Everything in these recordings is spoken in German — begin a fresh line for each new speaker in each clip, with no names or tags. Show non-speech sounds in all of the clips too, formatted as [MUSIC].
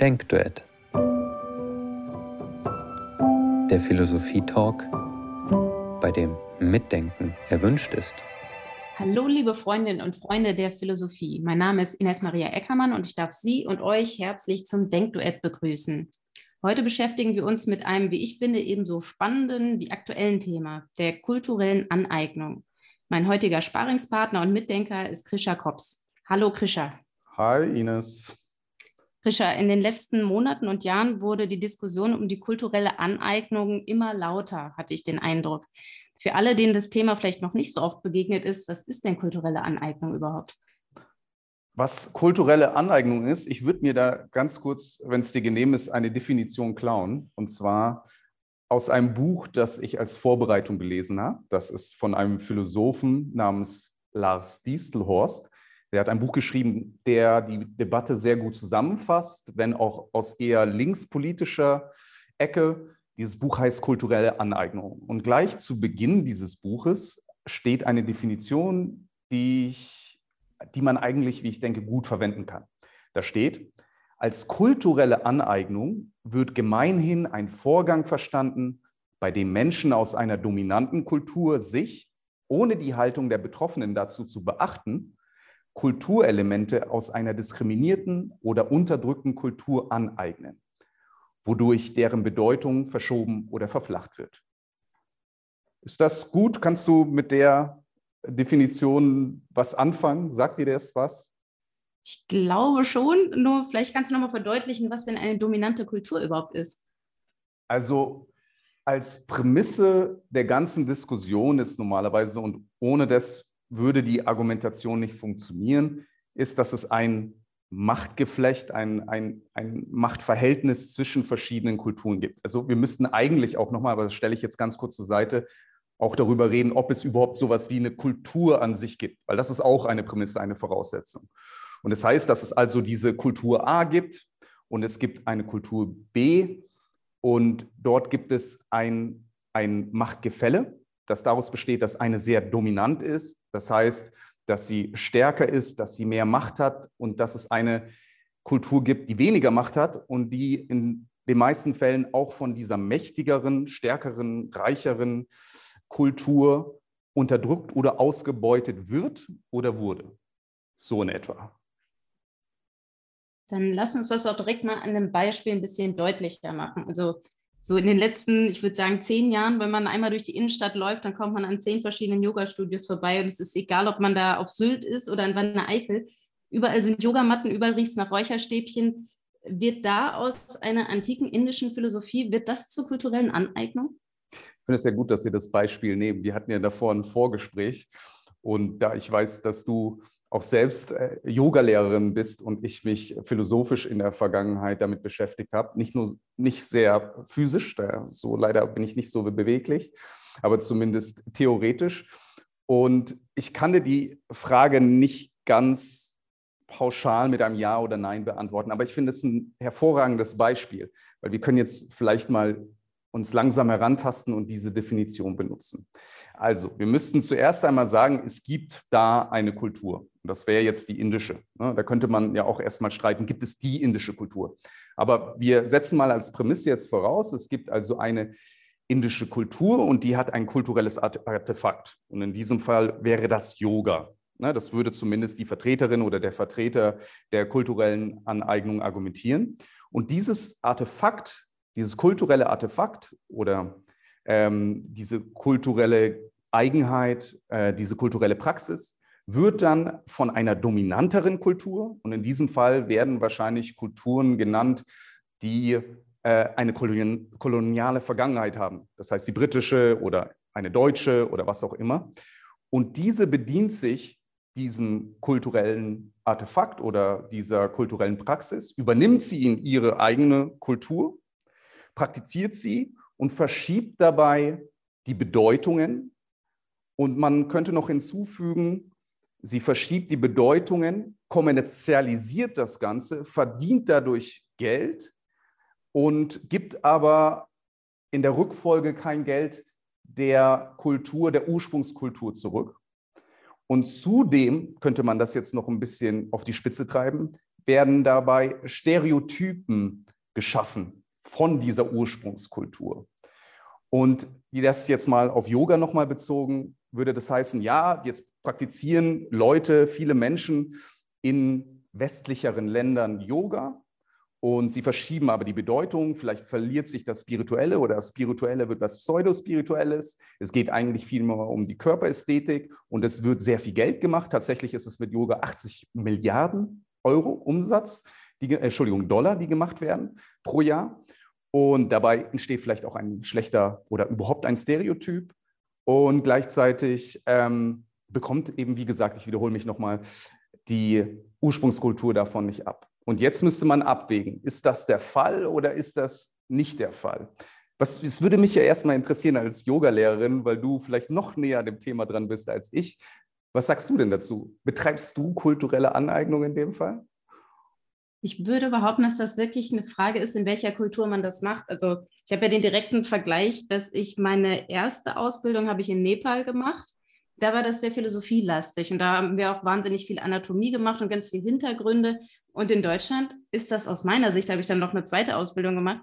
Denkduett. Der Philosophie-Talk, bei dem Mitdenken erwünscht ist.
Hallo, liebe Freundinnen und Freunde der Philosophie. Mein Name ist Ines Maria Eckermann und ich darf Sie und euch herzlich zum Denkduett begrüßen. Heute beschäftigen wir uns mit einem, wie ich finde, ebenso spannenden wie aktuellen Thema, der kulturellen Aneignung. Mein heutiger Sparingspartner und Mitdenker ist Krisha Kops. Hallo Krisha.
Hi Ines.
Krisha, in den letzten Monaten und Jahren wurde die Diskussion um die kulturelle Aneignung immer lauter, hatte ich den Eindruck. Für alle, denen das Thema vielleicht noch nicht so oft begegnet ist, was ist denn kulturelle Aneignung überhaupt?
Was kulturelle Aneignung ist, ich würde mir da ganz kurz, wenn es dir genehm ist, eine Definition klauen. Und zwar aus einem Buch, das ich als Vorbereitung gelesen habe. Das ist von einem Philosophen namens Lars Diestelhorst. Der hat ein Buch geschrieben, der die Debatte sehr gut zusammenfasst, wenn auch aus eher linkspolitischer Ecke. Dieses Buch heißt Kulturelle Aneignung. Und gleich zu Beginn dieses Buches steht eine Definition, die, ich, die man eigentlich, wie ich denke, gut verwenden kann. Da steht, als kulturelle Aneignung wird gemeinhin ein Vorgang verstanden, bei dem Menschen aus einer dominanten Kultur sich, ohne die Haltung der Betroffenen dazu zu beachten, Kulturelemente aus einer diskriminierten oder unterdrückten Kultur aneignen, wodurch deren Bedeutung verschoben oder verflacht wird. Ist das gut? Kannst du mit der Definition was anfangen? Sagt dir das was?
Ich glaube schon, nur vielleicht kannst du nochmal verdeutlichen, was denn eine dominante Kultur überhaupt ist.
Also als Prämisse der ganzen Diskussion ist normalerweise, und ohne das würde die Argumentation nicht funktionieren, ist, dass es ein Machtgeflecht, ein, ein, ein Machtverhältnis zwischen verschiedenen Kulturen gibt. Also wir müssten eigentlich auch nochmal, aber das stelle ich jetzt ganz kurz zur Seite, auch darüber reden, ob es überhaupt sowas wie eine Kultur an sich gibt, weil das ist auch eine Prämisse, eine Voraussetzung. Und das heißt, dass es also diese Kultur A gibt und es gibt eine Kultur B und dort gibt es ein, ein Machtgefälle das daraus besteht, dass eine sehr dominant ist. Das heißt, dass sie stärker ist, dass sie mehr Macht hat und dass es eine Kultur gibt, die weniger Macht hat und die in den meisten Fällen auch von dieser mächtigeren, stärkeren, reicheren Kultur unterdrückt oder ausgebeutet wird oder wurde. So in etwa.
Dann lass uns das auch direkt mal an einem Beispiel ein bisschen deutlicher machen. Also so in den letzten, ich würde sagen, zehn Jahren, wenn man einmal durch die Innenstadt läuft, dann kommt man an zehn verschiedenen Yoga-Studios vorbei und es ist egal, ob man da auf Sylt ist oder in Wanne Eickel. Überall sind Yogamatten, überall riecht es nach Räucherstäbchen. Wird da aus einer antiken indischen Philosophie, wird das zur kulturellen Aneignung?
Ich finde es sehr gut, dass Sie das Beispiel nehmen. Wir hatten ja davor ein Vorgespräch und da ich weiß, dass du auch selbst äh, Yogalehrerin bist und ich mich philosophisch in der Vergangenheit damit beschäftigt habe. Nicht nur nicht sehr physisch, da, so leider bin ich nicht so beweglich, aber zumindest theoretisch. Und ich kann dir die Frage nicht ganz pauschal mit einem Ja oder Nein beantworten, aber ich finde es ein hervorragendes Beispiel, weil wir können jetzt vielleicht mal uns langsam herantasten und diese Definition benutzen. Also, wir müssten zuerst einmal sagen, es gibt da eine Kultur. Und das wäre jetzt die indische. Ne? Da könnte man ja auch erstmal streiten, gibt es die indische Kultur? Aber wir setzen mal als Prämisse jetzt voraus, es gibt also eine indische Kultur und die hat ein kulturelles Artefakt. Und in diesem Fall wäre das Yoga. Ne? Das würde zumindest die Vertreterin oder der Vertreter der kulturellen Aneignung argumentieren. Und dieses Artefakt dieses kulturelle Artefakt oder ähm, diese kulturelle Eigenheit, äh, diese kulturelle Praxis wird dann von einer dominanteren Kultur, und in diesem Fall werden wahrscheinlich Kulturen genannt, die äh, eine koloniale Vergangenheit haben. Das heißt die britische oder eine deutsche oder was auch immer. Und diese bedient sich diesem kulturellen Artefakt oder dieser kulturellen Praxis, übernimmt sie in ihre eigene Kultur praktiziert sie und verschiebt dabei die Bedeutungen. Und man könnte noch hinzufügen, sie verschiebt die Bedeutungen, kommerzialisiert das Ganze, verdient dadurch Geld und gibt aber in der Rückfolge kein Geld der Kultur, der Ursprungskultur zurück. Und zudem könnte man das jetzt noch ein bisschen auf die Spitze treiben, werden dabei Stereotypen geschaffen von dieser Ursprungskultur. Und das jetzt mal auf Yoga nochmal bezogen, würde das heißen, ja, jetzt praktizieren Leute, viele Menschen in westlicheren Ländern Yoga und sie verschieben aber die Bedeutung. Vielleicht verliert sich das Spirituelle oder das Spirituelle wird was Pseudospirituelles. Es geht eigentlich viel mehr um die Körperästhetik und es wird sehr viel Geld gemacht. Tatsächlich ist es mit Yoga 80 Milliarden Euro Umsatz, die, äh, Entschuldigung, Dollar, die gemacht werden pro Jahr. Und dabei entsteht vielleicht auch ein schlechter oder überhaupt ein Stereotyp. Und gleichzeitig ähm, bekommt eben, wie gesagt, ich wiederhole mich nochmal, die Ursprungskultur davon nicht ab. Und jetzt müsste man abwägen, ist das der Fall oder ist das nicht der Fall? Was, es würde mich ja erstmal interessieren als Yogalehrerin, weil du vielleicht noch näher dem Thema dran bist als ich. Was sagst du denn dazu? Betreibst du kulturelle Aneignung in dem Fall?
Ich würde behaupten, dass das wirklich eine Frage ist, in welcher Kultur man das macht. Also ich habe ja den direkten Vergleich, dass ich meine erste Ausbildung habe ich in Nepal gemacht. Da war das sehr philosophielastig und da haben wir auch wahnsinnig viel Anatomie gemacht und ganz viele Hintergründe. Und in Deutschland ist das aus meiner Sicht, da habe ich dann noch eine zweite Ausbildung gemacht,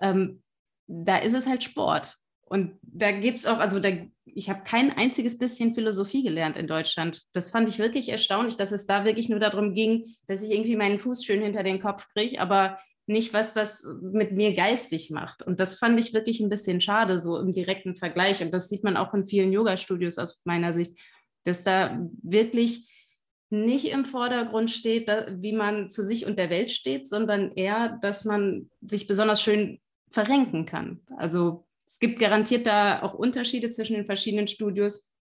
ähm, da ist es halt Sport. Und da geht es auch, also da, ich habe kein einziges bisschen Philosophie gelernt in Deutschland. Das fand ich wirklich erstaunlich, dass es da wirklich nur darum ging, dass ich irgendwie meinen Fuß schön hinter den Kopf kriege, aber nicht, was das mit mir geistig macht. Und das fand ich wirklich ein bisschen schade, so im direkten Vergleich. Und das sieht man auch in vielen Yoga-Studios aus meiner Sicht, dass da wirklich nicht im Vordergrund steht, wie man zu sich und der Welt steht, sondern eher, dass man sich besonders schön verrenken kann. Also es gibt garantiert da auch Unterschiede zwischen den verschiedenen Studios.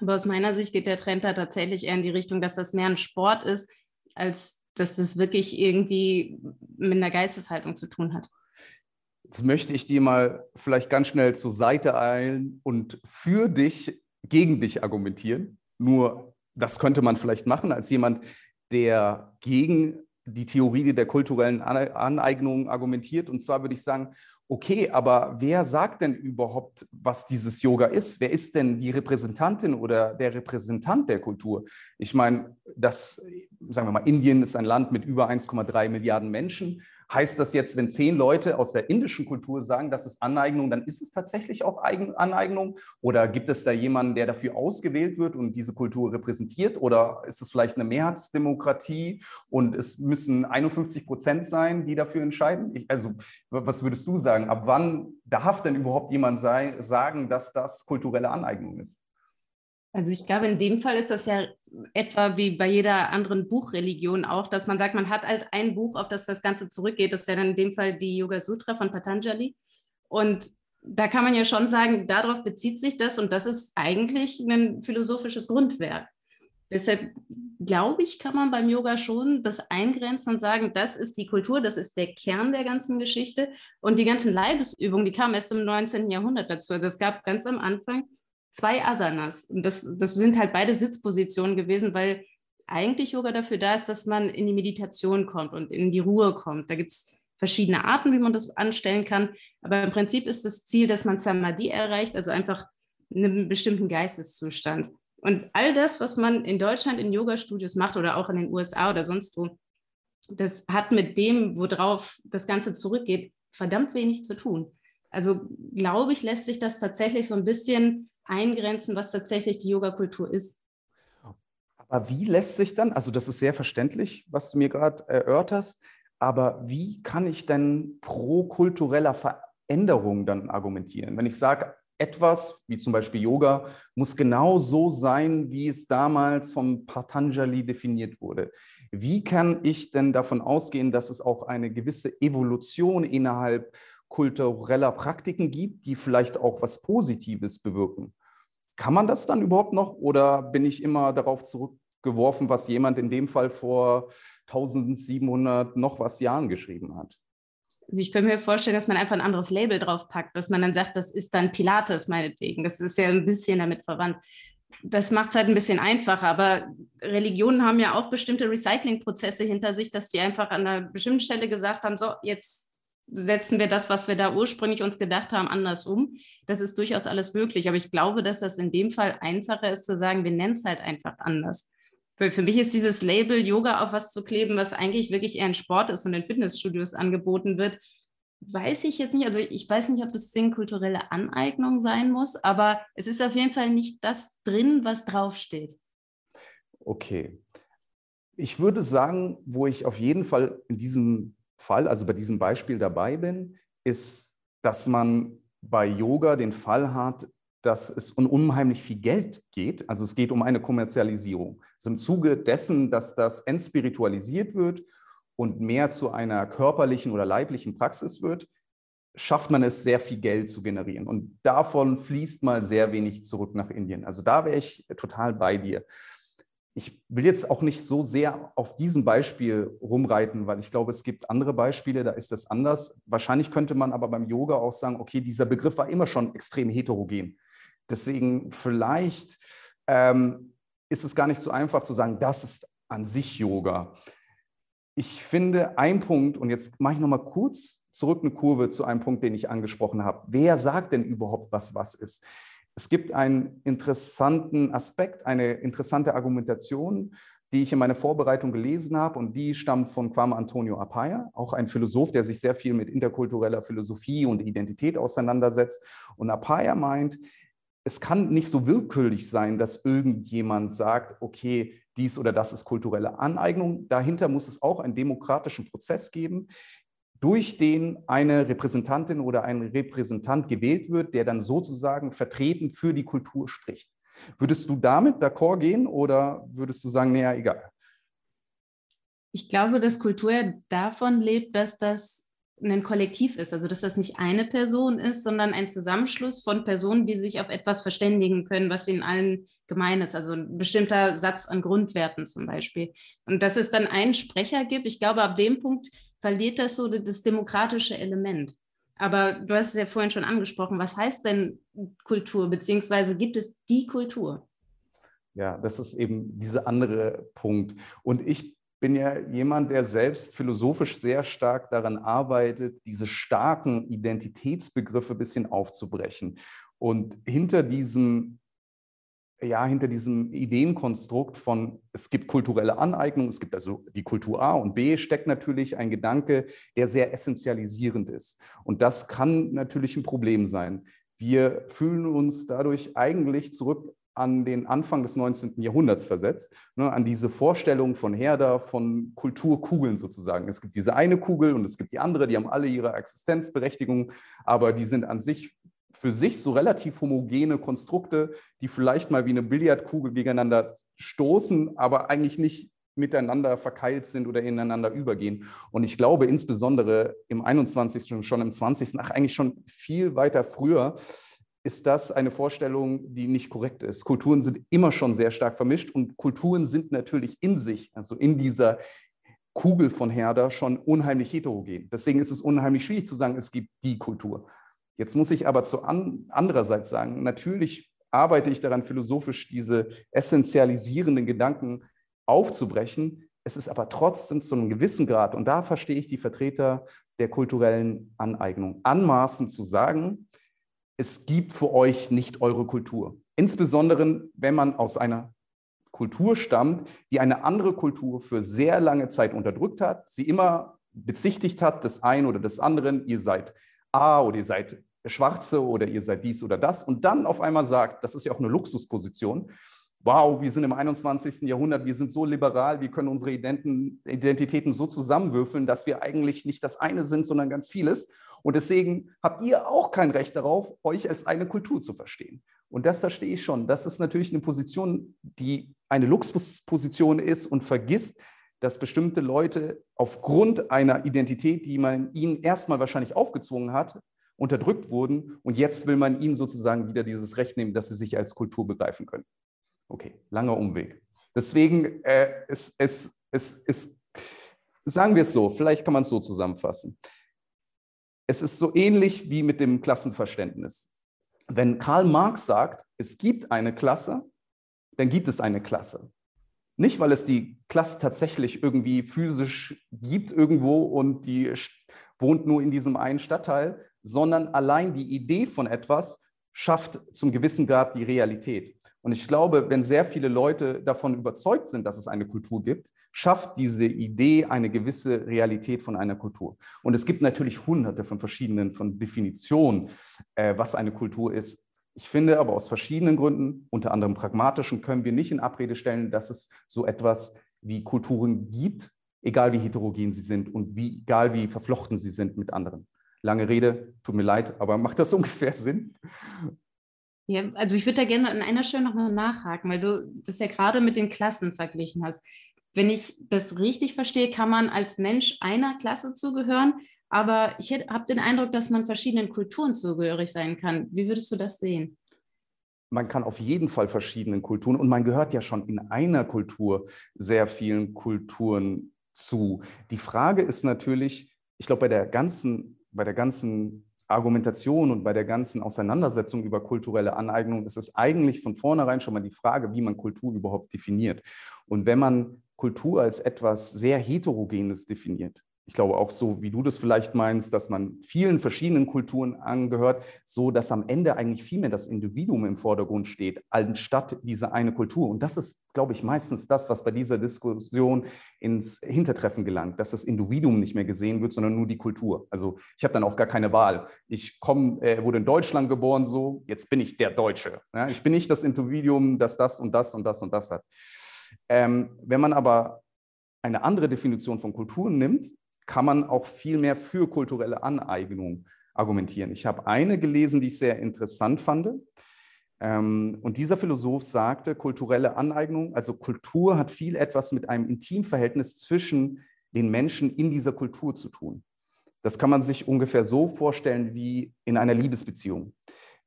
Aber aus meiner Sicht geht der Trend da tatsächlich eher in die Richtung, dass das mehr ein Sport ist, als dass das wirklich irgendwie mit einer Geisteshaltung zu tun hat.
Jetzt möchte ich dir mal vielleicht ganz schnell zur Seite eilen und für dich, gegen dich argumentieren. Nur das könnte man vielleicht machen als jemand, der gegen die Theorie der kulturellen Aneignung argumentiert. Und zwar würde ich sagen, okay, aber wer sagt denn überhaupt, was dieses Yoga ist? Wer ist denn die Repräsentantin oder der Repräsentant der Kultur? Ich meine, das, sagen wir mal, Indien ist ein Land mit über 1,3 Milliarden Menschen. Heißt das jetzt, wenn zehn Leute aus der indischen Kultur sagen, das ist Aneignung, dann ist es tatsächlich auch Aneignung? Oder gibt es da jemanden, der dafür ausgewählt wird und diese Kultur repräsentiert? Oder ist es vielleicht eine Mehrheitsdemokratie und es müssen 51 Prozent sein, die dafür entscheiden? Ich, also, was würdest du sagen? Ab wann darf denn überhaupt jemand sei, sagen, dass das kulturelle Aneignung ist?
Also ich glaube, in dem Fall ist das ja etwa wie bei jeder anderen Buchreligion auch, dass man sagt, man hat halt ein Buch, auf das das Ganze zurückgeht. Das wäre dann in dem Fall die Yoga Sutra von Patanjali. Und da kann man ja schon sagen, darauf bezieht sich das und das ist eigentlich ein philosophisches Grundwerk. Deshalb glaube ich, kann man beim Yoga schon das eingrenzen und sagen, das ist die Kultur, das ist der Kern der ganzen Geschichte. Und die ganzen Leibesübungen, die kamen erst im 19. Jahrhundert dazu. Also es gab ganz am Anfang zwei Asanas. Und das, das sind halt beide Sitzpositionen gewesen, weil eigentlich Yoga dafür da ist, dass man in die Meditation kommt und in die Ruhe kommt. Da gibt es verschiedene Arten, wie man das anstellen kann. Aber im Prinzip ist das Ziel, dass man Samadhi erreicht, also einfach einen bestimmten Geisteszustand. Und all das, was man in Deutschland in Yoga-Studios macht oder auch in den USA oder sonst wo, das hat mit dem, worauf das Ganze zurückgeht, verdammt wenig zu tun. Also glaube ich, lässt sich das tatsächlich so ein bisschen eingrenzen, was tatsächlich die Yoga-Kultur ist.
Aber wie lässt sich dann, also das ist sehr verständlich, was du mir gerade erörterst, aber wie kann ich denn pro kultureller Veränderung dann argumentieren? Wenn ich sage, etwas, wie zum Beispiel Yoga, muss genau so sein, wie es damals vom Patanjali definiert wurde. Wie kann ich denn davon ausgehen, dass es auch eine gewisse Evolution innerhalb kultureller Praktiken gibt, die vielleicht auch was Positives bewirken? Kann man das dann überhaupt noch oder bin ich immer darauf zurückgeworfen, was jemand in dem Fall vor 1700 noch was Jahren geschrieben hat?
Also ich könnte mir vorstellen, dass man einfach ein anderes Label draufpackt, dass man dann sagt, das ist dann Pilates meinetwegen. Das ist ja ein bisschen damit verwandt. Das macht es halt ein bisschen einfacher, aber Religionen haben ja auch bestimmte Recyclingprozesse hinter sich, dass die einfach an einer bestimmten Stelle gesagt haben, so, jetzt setzen wir das, was wir da ursprünglich uns gedacht haben, anders um. Das ist durchaus alles möglich. Aber ich glaube, dass das in dem Fall einfacher ist zu sagen, wir nennen es halt einfach anders. Für, für mich ist dieses Label Yoga auf was zu kleben, was eigentlich wirklich eher ein Sport ist und in Fitnessstudios angeboten wird, weiß ich jetzt nicht. Also ich weiß nicht, ob das Ding kulturelle Aneignung sein muss, aber es ist auf jeden Fall nicht das drin, was draufsteht.
Okay. Ich würde sagen, wo ich auf jeden Fall in diesem Fall, also bei diesem Beispiel dabei bin, ist, dass man bei Yoga den Fall hat, dass es um unheimlich viel Geld geht. Also es geht um eine Kommerzialisierung. Also im Zuge dessen, dass das entspiritualisiert wird und mehr zu einer körperlichen oder leiblichen Praxis wird, schafft man es, sehr viel Geld zu generieren. Und davon fließt mal sehr wenig zurück nach Indien. Also da wäre ich total bei dir ich will jetzt auch nicht so sehr auf diesem Beispiel rumreiten, weil ich glaube, es gibt andere Beispiele, da ist das anders. Wahrscheinlich könnte man aber beim Yoga auch sagen, okay, dieser Begriff war immer schon extrem heterogen. Deswegen vielleicht ähm, ist es gar nicht so einfach zu sagen, das ist an sich Yoga. Ich finde, ein Punkt, und jetzt mache ich nochmal kurz zurück eine Kurve zu einem Punkt, den ich angesprochen habe. Wer sagt denn überhaupt, was was ist? Es gibt einen interessanten Aspekt, eine interessante Argumentation, die ich in meiner Vorbereitung gelesen habe und die stammt von Kwame Antonio Apaya, auch ein Philosoph, der sich sehr viel mit interkultureller Philosophie und Identität auseinandersetzt. Und Apaya meint, es kann nicht so willkürlich sein, dass irgendjemand sagt, okay, dies oder das ist kulturelle Aneignung. Dahinter muss es auch einen demokratischen Prozess geben, durch den eine Repräsentantin oder ein Repräsentant gewählt wird, der dann sozusagen vertreten für die Kultur spricht. Würdest du damit d'accord gehen oder würdest du sagen, naja, egal?
Ich glaube, dass Kultur davon lebt, dass das ein Kollektiv ist, also dass das nicht eine Person ist, sondern ein Zusammenschluss von Personen, die sich auf etwas verständigen können, was ihnen allen gemein ist, also ein bestimmter Satz an Grundwerten zum Beispiel. Und dass es dann einen Sprecher gibt, ich glaube, ab dem Punkt verliert das so das demokratische Element. Aber du hast es ja vorhin schon angesprochen, was heißt denn Kultur, beziehungsweise gibt es die Kultur?
Ja, das ist eben dieser andere Punkt. Und ich bin ja jemand, der selbst philosophisch sehr stark daran arbeitet, diese starken Identitätsbegriffe ein bisschen aufzubrechen. Und hinter diesem ja, hinter diesem Ideenkonstrukt von, es gibt kulturelle Aneignung, es gibt also die Kultur A und B, steckt natürlich ein Gedanke, der sehr essentialisierend ist. Und das kann natürlich ein Problem sein. Wir fühlen uns dadurch eigentlich zurück an den Anfang des 19. Jahrhunderts versetzt, ne, an diese Vorstellung von Herder, von Kulturkugeln sozusagen. Es gibt diese eine Kugel und es gibt die andere, die haben alle ihre Existenzberechtigung, aber die sind an sich für sich so relativ homogene Konstrukte, die vielleicht mal wie eine Billardkugel gegeneinander stoßen, aber eigentlich nicht miteinander verkeilt sind oder ineinander übergehen. Und ich glaube insbesondere im 21. und schon im 20., ach eigentlich schon viel weiter früher, ist das eine Vorstellung, die nicht korrekt ist. Kulturen sind immer schon sehr stark vermischt und Kulturen sind natürlich in sich, also in dieser Kugel von Herder, schon unheimlich heterogen. Deswegen ist es unheimlich schwierig zu sagen, es gibt die Kultur. Jetzt muss ich aber zu an, andererseits sagen, natürlich arbeite ich daran, philosophisch diese essentialisierenden Gedanken aufzubrechen. Es ist aber trotzdem zu einem gewissen Grad, und da verstehe ich die Vertreter der kulturellen Aneignung, anmaßen zu sagen, es gibt für euch nicht eure Kultur. Insbesondere, wenn man aus einer Kultur stammt, die eine andere Kultur für sehr lange Zeit unterdrückt hat, sie immer bezichtigt hat des einen oder des anderen, ihr seid A oder ihr seid Schwarze oder ihr seid dies oder das und dann auf einmal sagt, das ist ja auch eine Luxusposition, wow, wir sind im 21. Jahrhundert, wir sind so liberal, wir können unsere Identitäten so zusammenwürfeln, dass wir eigentlich nicht das eine sind, sondern ganz vieles. Und deswegen habt ihr auch kein Recht darauf, euch als eine Kultur zu verstehen. Und das verstehe ich schon. Das ist natürlich eine Position, die eine Luxusposition ist und vergisst, dass bestimmte Leute aufgrund einer Identität, die man ihnen erstmal wahrscheinlich aufgezwungen hat, unterdrückt wurden. Und jetzt will man ihnen sozusagen wieder dieses Recht nehmen, dass sie sich als Kultur begreifen können. Okay, langer Umweg. Deswegen, äh, es, es, es, es, sagen wir es so, vielleicht kann man es so zusammenfassen. Es ist so ähnlich wie mit dem Klassenverständnis. Wenn Karl Marx sagt, es gibt eine Klasse, dann gibt es eine Klasse. Nicht, weil es die Klasse tatsächlich irgendwie physisch gibt irgendwo und die wohnt nur in diesem einen Stadtteil, sondern allein die Idee von etwas schafft zum gewissen Grad die Realität. Und ich glaube, wenn sehr viele Leute davon überzeugt sind, dass es eine Kultur gibt, schafft diese Idee eine gewisse Realität von einer Kultur. Und es gibt natürlich hunderte von verschiedenen von Definitionen, äh, was eine Kultur ist. Ich finde aber aus verschiedenen Gründen, unter anderem pragmatischen, können wir nicht in Abrede stellen, dass es so etwas wie Kulturen gibt, egal wie heterogen sie sind und wie, egal wie verflochten sie sind mit anderen. Lange Rede, tut mir leid, aber [LAUGHS] macht das ungefähr Sinn?
Ja, also ich würde da gerne an einer Stelle nochmal nachhaken, weil du das ja gerade mit den Klassen verglichen hast. Wenn ich das richtig verstehe, kann man als Mensch einer Klasse zugehören, aber ich habe den Eindruck, dass man verschiedenen Kulturen zugehörig sein kann. Wie würdest du das sehen?
Man kann auf jeden Fall verschiedenen Kulturen und man gehört ja schon in einer Kultur sehr vielen Kulturen zu. Die Frage ist natürlich, ich glaube, bei der ganzen, bei der ganzen Argumentation und bei der ganzen Auseinandersetzung über kulturelle Aneignung ist es eigentlich von vornherein schon mal die Frage, wie man Kultur überhaupt definiert. Und wenn man Kultur als etwas sehr Heterogenes definiert, ich glaube auch so, wie du das vielleicht meinst, dass man vielen verschiedenen Kulturen angehört, so dass am Ende eigentlich viel mehr das Individuum im Vordergrund steht, anstatt diese eine Kultur. Und das ist, glaube ich, meistens das, was bei dieser Diskussion ins Hintertreffen gelangt, dass das Individuum nicht mehr gesehen wird, sondern nur die Kultur. Also ich habe dann auch gar keine Wahl. Ich komme, äh, wurde in Deutschland geboren, so jetzt bin ich der Deutsche. Ja? Ich bin nicht das Individuum, das das und das und das und das hat. Ähm, wenn man aber eine andere Definition von Kulturen nimmt, kann man auch viel mehr für kulturelle Aneignung argumentieren. Ich habe eine gelesen, die ich sehr interessant fand. Ähm, und dieser Philosoph sagte, kulturelle Aneignung, also Kultur hat viel etwas mit einem Intimverhältnis zwischen den Menschen in dieser Kultur zu tun. Das kann man sich ungefähr so vorstellen wie in einer Liebesbeziehung.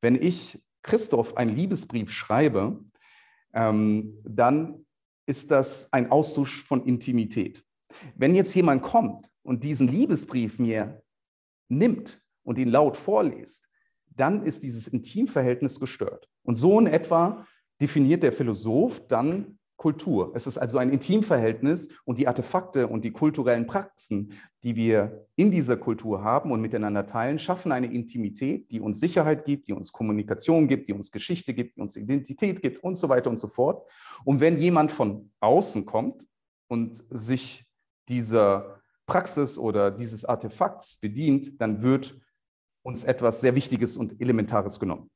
Wenn ich Christoph einen Liebesbrief schreibe, ähm, dann ist das ein Austausch von Intimität. Wenn jetzt jemand kommt und diesen Liebesbrief mir nimmt und ihn laut vorliest, dann ist dieses Intimverhältnis gestört. Und so in etwa definiert der Philosoph dann Kultur. Es ist also ein Intimverhältnis und die Artefakte und die kulturellen Praxen, die wir in dieser Kultur haben und miteinander teilen, schaffen eine Intimität, die uns Sicherheit gibt, die uns Kommunikation gibt, die uns Geschichte gibt, die uns Identität gibt und so weiter und so fort. Und wenn jemand von außen kommt und sich dieser Praxis oder dieses Artefakts bedient, dann wird uns etwas sehr Wichtiges und Elementares genommen.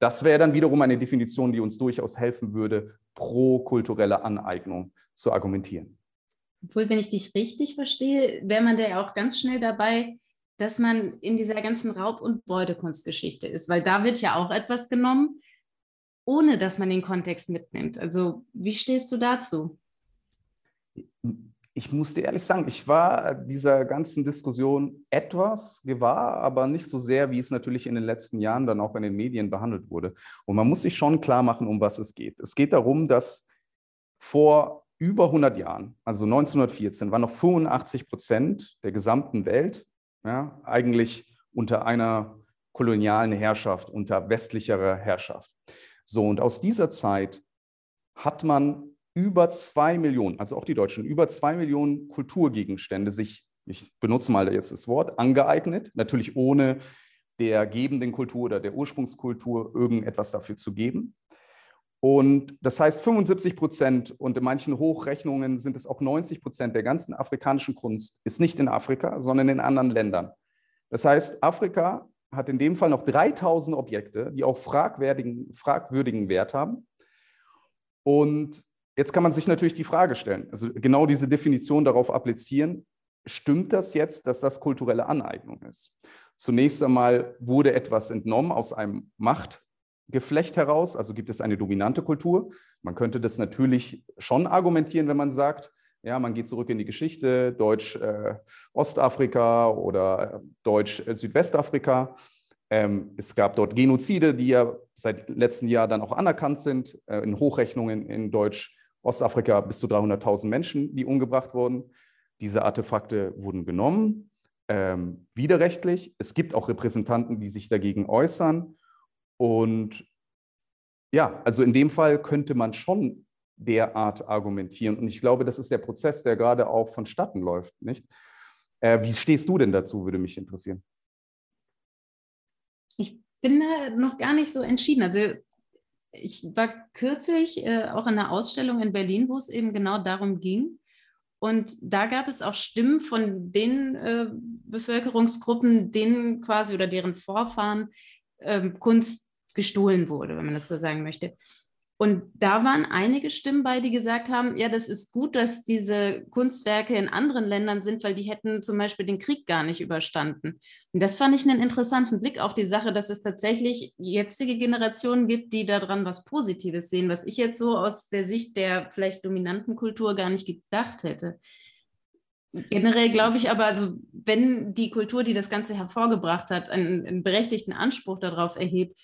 Das wäre dann wiederum eine Definition, die uns durchaus helfen würde, pro kulturelle Aneignung zu argumentieren.
Obwohl, wenn ich dich richtig verstehe, wäre man da ja auch ganz schnell dabei, dass man in dieser ganzen Raub- und Beutekunstgeschichte ist, weil da wird ja auch etwas genommen, ohne dass man den Kontext mitnimmt. Also wie stehst du dazu?
Ich muss dir ehrlich sagen, ich war dieser ganzen Diskussion etwas gewahr, aber nicht so sehr, wie es natürlich in den letzten Jahren dann auch in den Medien behandelt wurde. Und man muss sich schon klar machen, um was es geht. Es geht darum, dass vor über 100 Jahren, also 1914, waren noch 85 Prozent der gesamten Welt ja, eigentlich unter einer kolonialen Herrschaft, unter westlicherer Herrschaft. So, und aus dieser Zeit hat man über zwei Millionen, also auch die Deutschen, über zwei Millionen Kulturgegenstände sich, ich benutze mal jetzt das Wort, angeeignet, natürlich ohne der gebenden Kultur oder der Ursprungskultur irgendetwas dafür zu geben. Und das heißt, 75 Prozent und in manchen Hochrechnungen sind es auch 90 Prozent der ganzen afrikanischen Kunst ist nicht in Afrika, sondern in anderen Ländern. Das heißt, Afrika hat in dem Fall noch 3000 Objekte, die auch fragwürdigen, fragwürdigen Wert haben. Und Jetzt kann man sich natürlich die Frage stellen, also genau diese Definition darauf applizieren, stimmt das jetzt, dass das kulturelle Aneignung ist? Zunächst einmal wurde etwas entnommen aus einem Machtgeflecht heraus, also gibt es eine dominante Kultur. Man könnte das natürlich schon argumentieren, wenn man sagt, ja, man geht zurück in die Geschichte, Deutsch-Ostafrika äh, oder äh, Deutsch-Südwestafrika. Ähm, es gab dort Genozide, die ja seit letztem Jahr dann auch anerkannt sind, äh, in Hochrechnungen in Deutsch Ostafrika bis zu 300.000 Menschen, die umgebracht wurden. Diese Artefakte wurden genommen, ähm, widerrechtlich. Es gibt auch Repräsentanten, die sich dagegen äußern. Und ja, also in dem Fall könnte man schon derart argumentieren. Und ich glaube, das ist der Prozess, der gerade auch vonstatten läuft. Nicht? Äh, wie stehst du denn dazu, würde mich interessieren.
Ich bin da noch gar nicht so entschieden. Also ich war kürzlich äh, auch in einer Ausstellung in Berlin, wo es eben genau darum ging. Und da gab es auch Stimmen von den äh, Bevölkerungsgruppen, denen quasi oder deren Vorfahren äh, Kunst gestohlen wurde, wenn man das so sagen möchte. Und da waren einige Stimmen bei, die gesagt haben, ja, das ist gut, dass diese Kunstwerke in anderen Ländern sind, weil die hätten zum Beispiel den Krieg gar nicht überstanden. Und das fand ich einen interessanten Blick auf die Sache, dass es tatsächlich jetzige Generationen gibt, die daran was Positives sehen, was ich jetzt so aus der Sicht der vielleicht dominanten Kultur gar nicht gedacht hätte. Generell glaube ich aber, also wenn die Kultur, die das Ganze hervorgebracht hat, einen, einen berechtigten Anspruch darauf erhebt,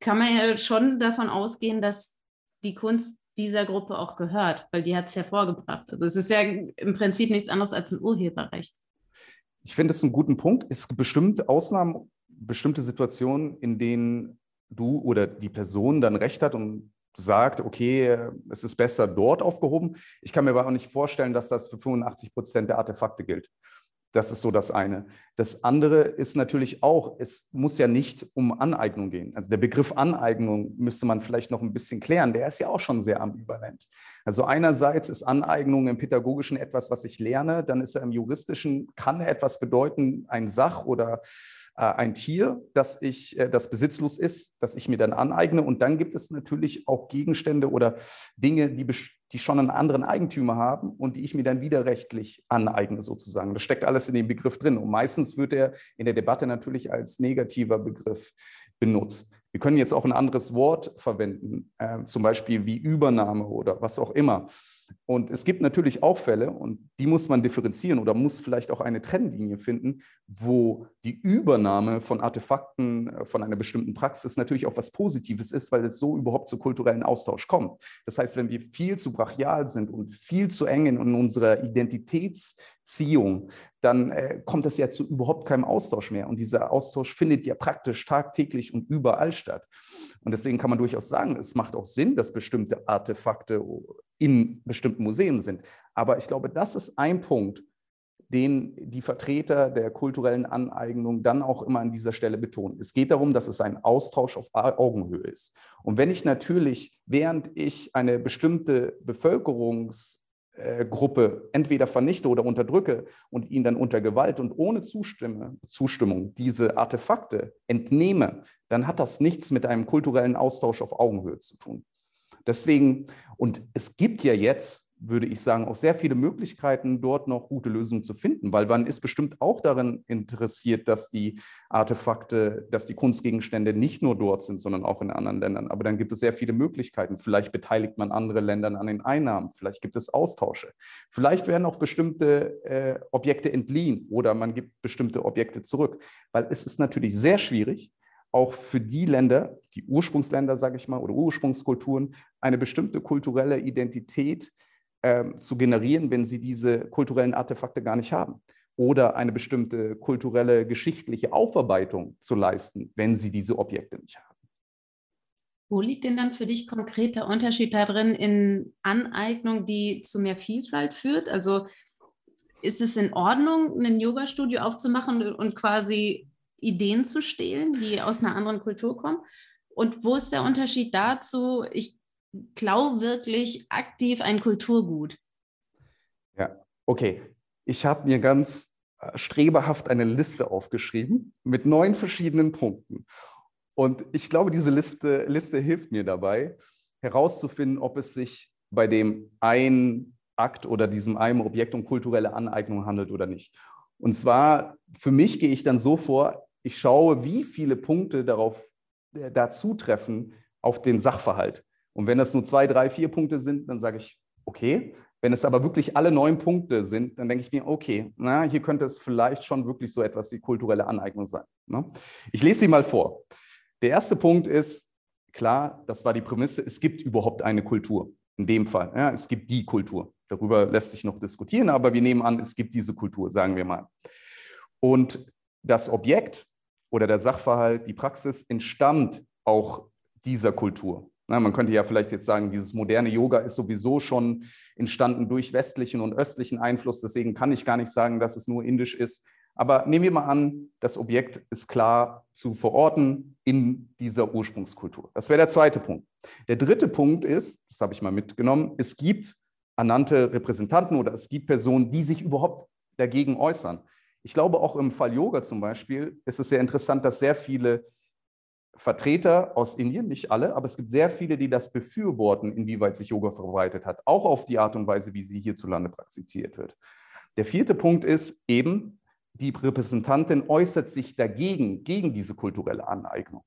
kann man ja schon davon ausgehen, dass die Kunst dieser Gruppe auch gehört, weil die hat es hervorgebracht. Also es ist ja im Prinzip nichts anderes als ein Urheberrecht.
Ich finde es einen guten Punkt. Es gibt bestimmt Ausnahmen, bestimmte Situationen, in denen du oder die Person dann recht hat und sagt, okay, es ist besser dort aufgehoben. Ich kann mir aber auch nicht vorstellen, dass das für 85 Prozent der Artefakte gilt. Das ist so das eine. Das andere ist natürlich auch, es muss ja nicht um Aneignung gehen. Also der Begriff Aneignung müsste man vielleicht noch ein bisschen klären. Der ist ja auch schon sehr ambivalent. Also einerseits ist Aneignung im Pädagogischen etwas, was ich lerne. Dann ist er im Juristischen, kann etwas bedeuten, ein Sach oder ein Tier, das ich, äh, das besitzlos ist, das ich mir dann aneigne. Und dann gibt es natürlich auch Gegenstände oder Dinge, die die schon einen anderen Eigentümer haben und die ich mir dann widerrechtlich aneigne sozusagen. Das steckt alles in dem Begriff drin. Und meistens wird er in der Debatte natürlich als negativer Begriff benutzt. Wir können jetzt auch ein anderes Wort verwenden, äh, zum Beispiel wie Übernahme oder was auch immer. Und es gibt natürlich auch Fälle, und die muss man differenzieren oder muss vielleicht auch eine Trennlinie finden, wo die Übernahme von Artefakten äh, von einer bestimmten Praxis natürlich auch was Positives ist, weil es so überhaupt zu kulturellen Austausch kommt. Das heißt, wenn wir viel zu brachial sind und viel zu eng in unserer Identitätsziehung, dann äh, kommt es ja zu überhaupt keinem Austausch mehr. Und dieser Austausch findet ja praktisch tagtäglich und überall statt. Und deswegen kann man durchaus sagen, es macht auch Sinn, dass bestimmte Artefakte in bestimmten Museen sind. Aber ich glaube, das ist ein Punkt, den die Vertreter der kulturellen Aneignung dann auch immer an dieser Stelle betonen. Es geht darum, dass es ein Austausch auf Augenhöhe ist. Und wenn ich natürlich, während ich eine bestimmte Bevölkerungsgruppe entweder vernichte oder unterdrücke und ihnen dann unter Gewalt und ohne Zustimmung, Zustimmung diese Artefakte entnehme, dann hat das nichts mit einem kulturellen Austausch auf Augenhöhe zu tun. Deswegen, und es gibt ja jetzt, würde ich sagen, auch sehr viele Möglichkeiten, dort noch gute Lösungen zu finden, weil man ist bestimmt auch daran interessiert, dass die Artefakte, dass die Kunstgegenstände nicht nur dort sind, sondern auch in anderen Ländern. Aber dann gibt es sehr viele Möglichkeiten. Vielleicht beteiligt man andere Länder an den Einnahmen, vielleicht gibt es Austausche, vielleicht werden auch bestimmte äh, Objekte entliehen oder man gibt bestimmte Objekte zurück, weil es ist natürlich sehr schwierig, auch für die Länder, die Ursprungsländer, sage ich mal, oder Ursprungskulturen, eine bestimmte kulturelle Identität äh, zu generieren, wenn sie diese kulturellen Artefakte gar nicht haben. Oder eine bestimmte kulturelle, geschichtliche Aufarbeitung zu leisten, wenn sie diese Objekte nicht haben.
Wo liegt denn dann für dich konkret der Unterschied darin in Aneignung, die zu mehr Vielfalt führt? Also ist es in Ordnung, ein Yoga-Studio aufzumachen und quasi Ideen zu stehlen, die aus einer anderen Kultur kommen? Und wo ist der Unterschied dazu? Ich klaue wirklich aktiv ein Kulturgut.
Ja, okay. Ich habe mir ganz äh, strebehaft eine Liste aufgeschrieben mit neun verschiedenen Punkten. Und ich glaube, diese Liste, Liste hilft mir dabei, herauszufinden, ob es sich bei dem einen Akt oder diesem einen Objekt um kulturelle Aneignung handelt oder nicht. Und zwar, für mich gehe ich dann so vor, ich schaue, wie viele Punkte darauf äh, dazu treffen auf den Sachverhalt. Und wenn das nur zwei, drei, vier Punkte sind, dann sage ich, okay. Wenn es aber wirklich alle neun Punkte sind, dann denke ich mir, okay, na, hier könnte es vielleicht schon wirklich so etwas wie kulturelle Aneignung sein. Ne? Ich lese sie mal vor. Der erste Punkt ist, klar, das war die Prämisse, es gibt überhaupt eine Kultur. In dem Fall, ja, es gibt die Kultur. Darüber lässt sich noch diskutieren, aber wir nehmen an, es gibt diese Kultur, sagen wir mal. Und das Objekt oder der Sachverhalt, die Praxis entstammt auch dieser Kultur. Na, man könnte ja vielleicht jetzt sagen, dieses moderne Yoga ist sowieso schon entstanden durch westlichen und östlichen Einfluss. Deswegen kann ich gar nicht sagen, dass es nur indisch ist. Aber nehmen wir mal an, das Objekt ist klar zu verorten in dieser Ursprungskultur. Das wäre der zweite Punkt. Der dritte Punkt ist, das habe ich mal mitgenommen, es gibt ernannte Repräsentanten oder es gibt Personen, die sich überhaupt dagegen äußern. Ich glaube, auch im Fall Yoga zum Beispiel ist es sehr interessant, dass sehr viele Vertreter aus Indien, nicht alle, aber es gibt sehr viele, die das befürworten, inwieweit sich Yoga verbreitet hat, auch auf die Art und Weise, wie sie hierzulande praktiziert wird. Der vierte Punkt ist eben, die Repräsentantin äußert sich dagegen, gegen diese kulturelle Aneignung.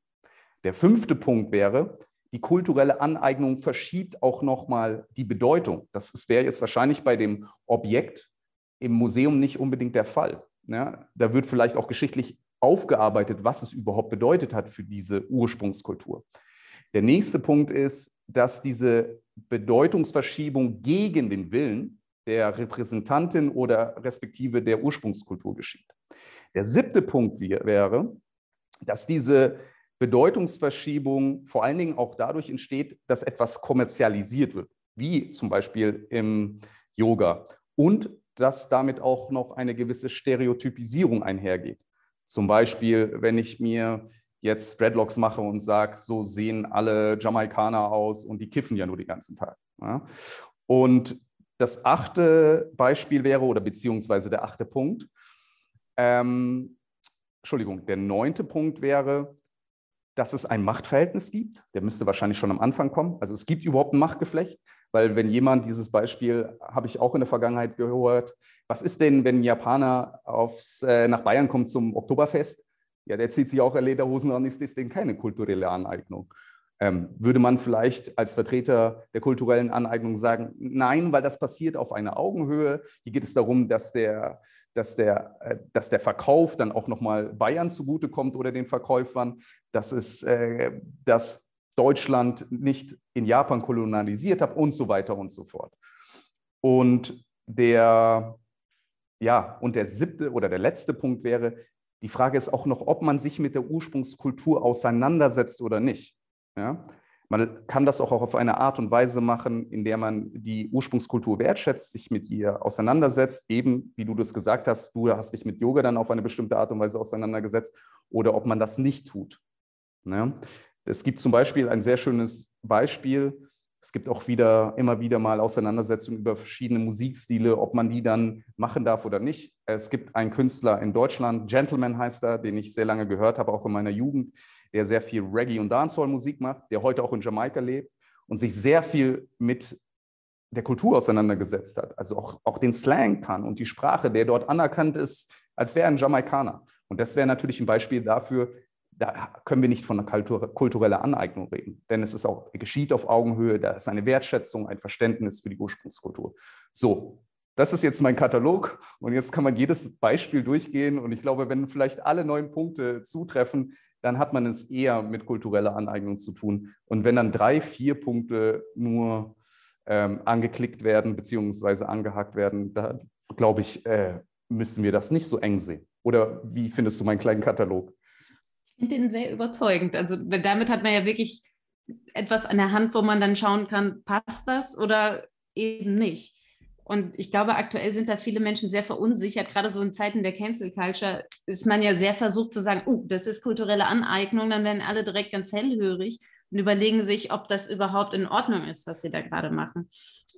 Der fünfte Punkt wäre, die kulturelle Aneignung verschiebt auch nochmal die Bedeutung. Das wäre jetzt wahrscheinlich bei dem Objekt im Museum nicht unbedingt der Fall. Ja, da wird vielleicht auch geschichtlich aufgearbeitet, was es überhaupt bedeutet hat für diese Ursprungskultur. Der nächste Punkt ist, dass diese Bedeutungsverschiebung gegen den Willen der Repräsentantin oder respektive der Ursprungskultur geschieht. Der siebte Punkt wäre, dass diese Bedeutungsverschiebung vor allen Dingen auch dadurch entsteht, dass etwas kommerzialisiert wird, wie zum Beispiel im Yoga. Und dass damit auch noch eine gewisse Stereotypisierung einhergeht. Zum Beispiel, wenn ich mir jetzt Dreadlocks mache und sage, so sehen alle Jamaikaner aus und die kiffen ja nur den ganzen Tag. Ja? Und das achte Beispiel wäre, oder beziehungsweise der achte Punkt, ähm, Entschuldigung, der neunte Punkt wäre, dass es ein Machtverhältnis gibt. Der müsste wahrscheinlich schon am Anfang kommen. Also es gibt überhaupt ein Machtgeflecht, weil wenn jemand dieses Beispiel, habe ich auch in der Vergangenheit gehört, was ist denn, wenn ein Japaner aufs, äh, nach Bayern kommt zum Oktoberfest? Ja, der zieht sich auch Lederhosen an, ist das denn keine kulturelle Aneignung? Ähm, würde man vielleicht als Vertreter der kulturellen Aneignung sagen, nein, weil das passiert auf einer Augenhöhe. Hier geht es darum, dass der, dass der, äh, dass der Verkauf dann auch nochmal Bayern zugutekommt oder den Verkäufern, dass, es, äh, dass Deutschland nicht in Japan kolonialisiert hat und so weiter und so fort. Und der, ja, und der siebte oder der letzte Punkt wäre, die Frage ist auch noch, ob man sich mit der Ursprungskultur auseinandersetzt oder nicht. Ja? Man kann das auch auf eine Art und Weise machen, in der man die Ursprungskultur wertschätzt, sich mit ihr auseinandersetzt, eben wie du das gesagt hast, du hast dich mit Yoga dann auf eine bestimmte Art und Weise auseinandergesetzt, oder ob man das nicht tut. Ja? Es gibt zum Beispiel ein sehr schönes Beispiel, es gibt auch wieder immer wieder mal Auseinandersetzungen über verschiedene Musikstile, ob man die dann machen darf oder nicht. Es gibt einen Künstler in Deutschland, Gentleman heißt er, den ich sehr lange gehört habe, auch in meiner Jugend, der sehr viel Reggae und Dancehall-Musik macht, der heute auch in Jamaika lebt und sich sehr viel mit der Kultur auseinandergesetzt hat, also auch, auch den Slang kann und die Sprache, der dort anerkannt ist, als wäre ein Jamaikaner. Und das wäre natürlich ein Beispiel dafür, da können wir nicht von einer kultureller Aneignung reden, denn es ist auch geschieht auf Augenhöhe, da ist eine Wertschätzung, ein Verständnis für die Ursprungskultur. So, das ist jetzt mein Katalog und jetzt kann man jedes Beispiel durchgehen und ich glaube, wenn vielleicht alle neun Punkte zutreffen, dann hat man es eher mit kultureller Aneignung zu tun. Und wenn dann drei, vier Punkte nur ähm, angeklickt werden beziehungsweise angehakt werden, da glaube ich, äh, müssen wir das nicht so eng sehen. Oder wie findest du meinen kleinen Katalog?
Finde den sehr überzeugend. Also damit hat man ja wirklich etwas an der Hand, wo man dann schauen kann, passt das oder eben nicht. Und ich glaube, aktuell sind da viele Menschen sehr verunsichert. Gerade so in Zeiten der Cancel Culture ist man ja sehr versucht zu sagen, oh, das ist kulturelle Aneignung. Dann werden alle direkt ganz hellhörig und überlegen sich, ob das überhaupt in Ordnung ist, was sie da gerade machen.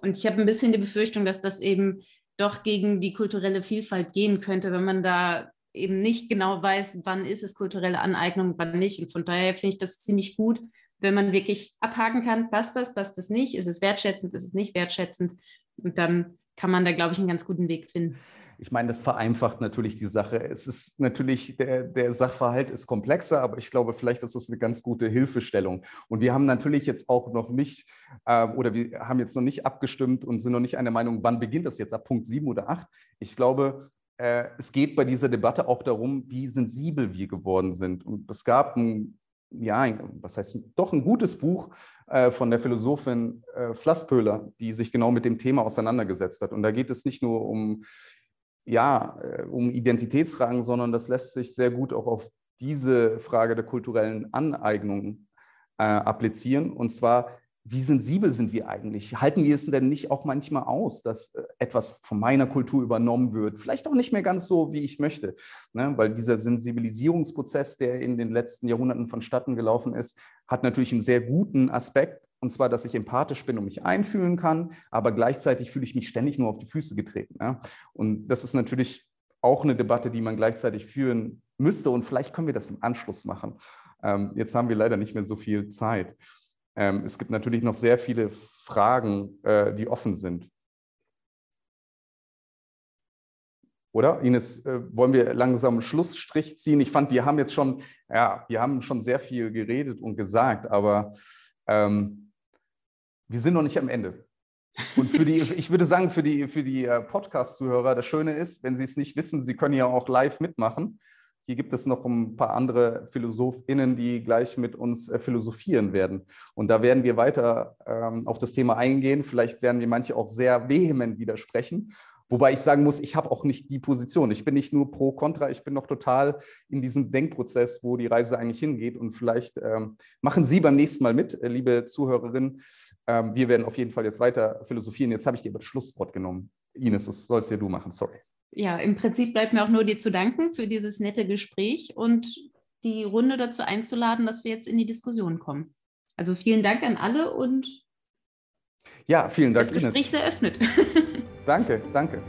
Und ich habe ein bisschen die Befürchtung, dass das eben doch gegen die kulturelle Vielfalt gehen könnte, wenn man da eben nicht genau weiß, wann ist es kulturelle Aneignung, wann nicht. Und von daher finde ich das ziemlich gut, wenn man wirklich abhaken kann, passt das, passt das nicht, ist es wertschätzend, ist es nicht wertschätzend. Und dann kann man da, glaube ich, einen ganz guten Weg finden.
Ich meine, das vereinfacht natürlich die Sache. Es ist natürlich, der, der Sachverhalt ist komplexer, aber ich glaube, vielleicht ist das eine ganz gute Hilfestellung. Und wir haben natürlich jetzt auch noch nicht, äh, oder wir haben jetzt noch nicht abgestimmt und sind noch nicht einer Meinung, wann beginnt das jetzt, ab Punkt 7 oder 8. Ich glaube, äh, es geht bei dieser Debatte auch darum, wie sensibel wir geworden sind. Und es gab ein, ja, was heißt, doch ein gutes Buch äh, von der Philosophin äh, Flasspöhler, die sich genau mit dem Thema auseinandergesetzt hat. Und da geht es nicht nur um, ja, um Identitätsfragen, sondern das lässt sich sehr gut auch auf diese Frage der kulturellen Aneignung applizieren. Und zwar wie sensibel sind wir eigentlich? Halten wir es denn nicht auch manchmal aus, dass äh, etwas von meiner Kultur übernommen wird? Vielleicht auch nicht mehr ganz so, wie ich möchte. Ne? Weil dieser Sensibilisierungsprozess, der in den letzten Jahrhunderten vonstatten gelaufen ist, hat natürlich einen sehr guten Aspekt. Und zwar, dass ich empathisch bin und mich einfühlen kann, aber gleichzeitig fühle ich mich ständig nur auf die Füße getreten. Ja? Und das ist natürlich auch eine Debatte, die man gleichzeitig führen müsste. Und vielleicht können wir das im Anschluss machen. Ähm, jetzt haben wir leider nicht mehr so viel Zeit. Ähm, es gibt natürlich noch sehr viele Fragen, äh, die offen sind. Oder? Ines, äh, wollen wir langsam einen Schlussstrich ziehen? Ich fand, wir haben jetzt schon, ja, wir haben schon sehr viel geredet und gesagt, aber ähm, wir sind noch nicht am Ende. Und für die, [LAUGHS] ich würde sagen, für die, für die äh, Podcast-Zuhörer, das Schöne ist, wenn sie es nicht wissen, sie können ja auch live mitmachen. Hier gibt es noch ein paar andere PhilosophInnen, die gleich mit uns äh, philosophieren werden. Und da werden wir weiter ähm, auf das Thema eingehen. Vielleicht werden wir manche auch sehr vehement widersprechen. Wobei ich sagen muss, ich habe auch nicht die Position. Ich bin nicht nur pro, contra, ich bin noch total in diesem Denkprozess, wo die Reise eigentlich hingeht. Und vielleicht ähm, machen Sie beim nächsten Mal mit, äh, liebe Zuhörerinnen. Ähm, wir werden auf jeden Fall jetzt weiter philosophieren. Jetzt habe ich dir aber das Schlusswort genommen. Ines, das sollst ja du machen, sorry
ja, im Prinzip bleibt mir auch nur dir zu danken für dieses nette Gespräch und die Runde dazu einzuladen, dass wir jetzt in die Diskussion kommen. Also vielen Dank an alle und
ja, vielen Dank.
Das Gespräch Ines. eröffnet.
danke, danke.